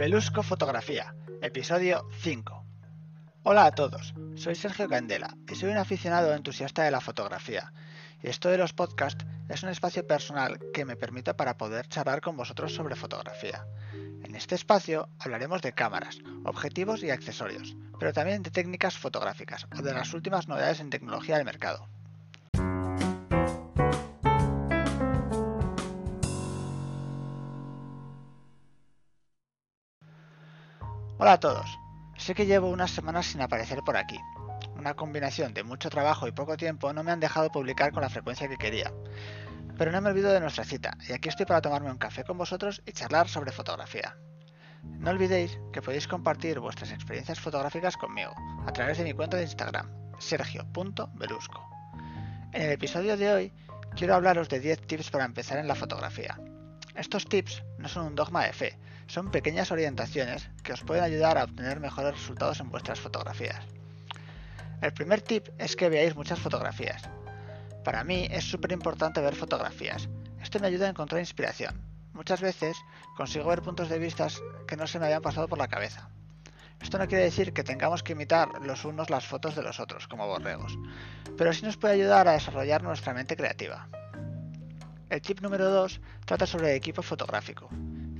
Belusco Fotografía, episodio 5. Hola a todos, soy Sergio Candela y soy un aficionado entusiasta de la fotografía. Y esto de los podcasts es un espacio personal que me permite para poder charlar con vosotros sobre fotografía. En este espacio hablaremos de cámaras, objetivos y accesorios, pero también de técnicas fotográficas o de las últimas novedades en tecnología del mercado. Hola a todos. Sé que llevo unas semanas sin aparecer por aquí. Una combinación de mucho trabajo y poco tiempo no me han dejado publicar con la frecuencia que quería. Pero no me olvido de nuestra cita, y aquí estoy para tomarme un café con vosotros y charlar sobre fotografía. No olvidéis que podéis compartir vuestras experiencias fotográficas conmigo a través de mi cuenta de Instagram, sergio.belusco. En el episodio de hoy quiero hablaros de 10 tips para empezar en la fotografía. Estos tips no son un dogma de fe, son pequeñas orientaciones que os pueden ayudar a obtener mejores resultados en vuestras fotografías. El primer tip es que veáis muchas fotografías. Para mí es súper importante ver fotografías. Esto me ayuda a encontrar inspiración. Muchas veces consigo ver puntos de vista que no se me habían pasado por la cabeza. Esto no quiere decir que tengamos que imitar los unos las fotos de los otros, como borregos, pero sí nos puede ayudar a desarrollar nuestra mente creativa. El tip número 2 trata sobre el equipo fotográfico.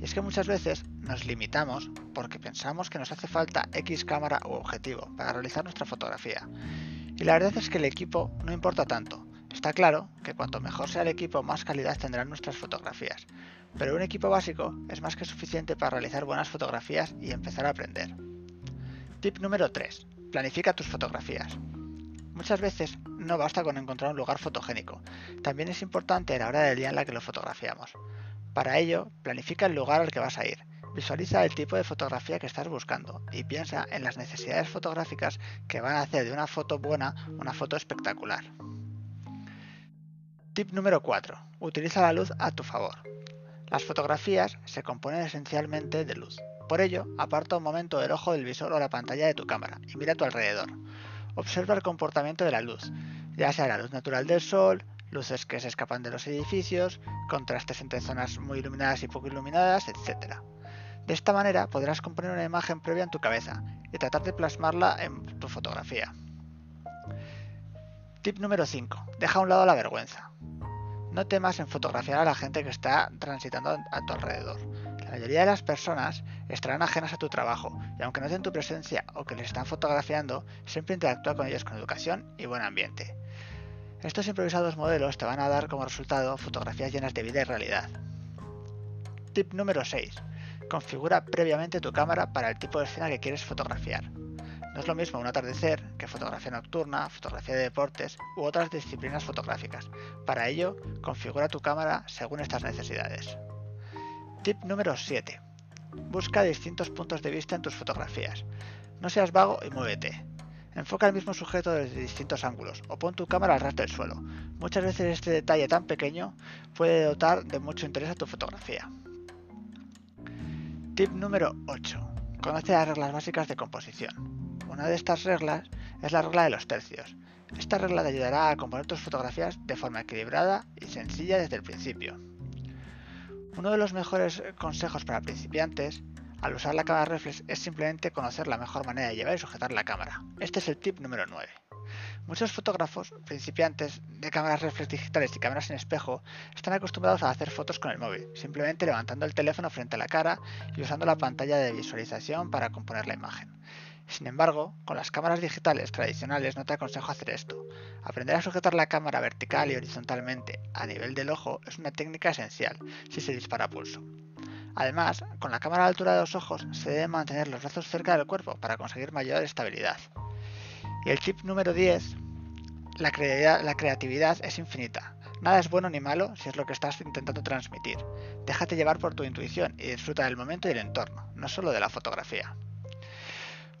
Y es que muchas veces nos limitamos porque pensamos que nos hace falta X cámara u objetivo para realizar nuestra fotografía. Y la verdad es que el equipo no importa tanto. Está claro que cuanto mejor sea el equipo, más calidad tendrán nuestras fotografías. Pero un equipo básico es más que suficiente para realizar buenas fotografías y empezar a aprender. Tip número 3. Planifica tus fotografías. Muchas veces no basta con encontrar un lugar fotogénico, también es importante la hora del día en la que lo fotografiamos. Para ello, planifica el lugar al que vas a ir, visualiza el tipo de fotografía que estás buscando y piensa en las necesidades fotográficas que van a hacer de una foto buena una foto espectacular. Tip número 4. Utiliza la luz a tu favor. Las fotografías se componen esencialmente de luz. Por ello, aparta un momento el ojo del visor o la pantalla de tu cámara y mira a tu alrededor. Observa el comportamiento de la luz, ya sea la luz natural del sol, luces que se escapan de los edificios, contrastes entre zonas muy iluminadas y poco iluminadas, etc. De esta manera podrás componer una imagen previa en tu cabeza y tratar de plasmarla en tu fotografía. Tip número 5. Deja a un lado la vergüenza. No temas en fotografiar a la gente que está transitando a tu alrededor. La mayoría de las personas estarán ajenas a tu trabajo y aunque noten tu presencia o que les están fotografiando, siempre interactúa con ellos con educación y buen ambiente. Estos improvisados modelos te van a dar como resultado fotografías llenas de vida y realidad. Tip número 6. Configura previamente tu cámara para el tipo de escena que quieres fotografiar. No es lo mismo un atardecer que fotografía nocturna, fotografía de deportes u otras disciplinas fotográficas. Para ello, configura tu cámara según estas necesidades. Tip número 7. Busca distintos puntos de vista en tus fotografías. No seas vago y muévete. Enfoca el mismo sujeto desde distintos ángulos o pon tu cámara al ras del suelo. Muchas veces este detalle tan pequeño puede dotar de mucho interés a tu fotografía. Tip número 8. Conoce las reglas básicas de composición. Una de estas reglas es la regla de los tercios. Esta regla te ayudará a componer tus fotografías de forma equilibrada y sencilla desde el principio. Uno de los mejores consejos para principiantes al usar la cámara reflex es simplemente conocer la mejor manera de llevar y sujetar la cámara. Este es el tip número 9. Muchos fotógrafos principiantes de cámaras reflex digitales y cámaras en espejo están acostumbrados a hacer fotos con el móvil, simplemente levantando el teléfono frente a la cara y usando la pantalla de visualización para componer la imagen. Sin embargo, con las cámaras digitales tradicionales no te aconsejo hacer esto. Aprender a sujetar la cámara vertical y horizontalmente a nivel del ojo es una técnica esencial si se dispara pulso. Además, con la cámara a la altura de los ojos se deben mantener los brazos cerca del cuerpo para conseguir mayor estabilidad. Y el chip número 10, la, la creatividad es infinita. Nada es bueno ni malo si es lo que estás intentando transmitir. Déjate llevar por tu intuición y disfruta del momento y el entorno, no solo de la fotografía.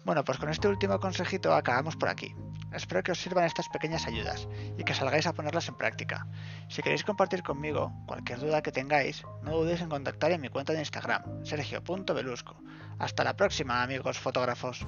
Bueno, pues con este último consejito acabamos por aquí. Espero que os sirvan estas pequeñas ayudas y que salgáis a ponerlas en práctica. Si queréis compartir conmigo cualquier duda que tengáis, no dudéis en contactar en mi cuenta de Instagram, sergio.belusco. Hasta la próxima, amigos fotógrafos.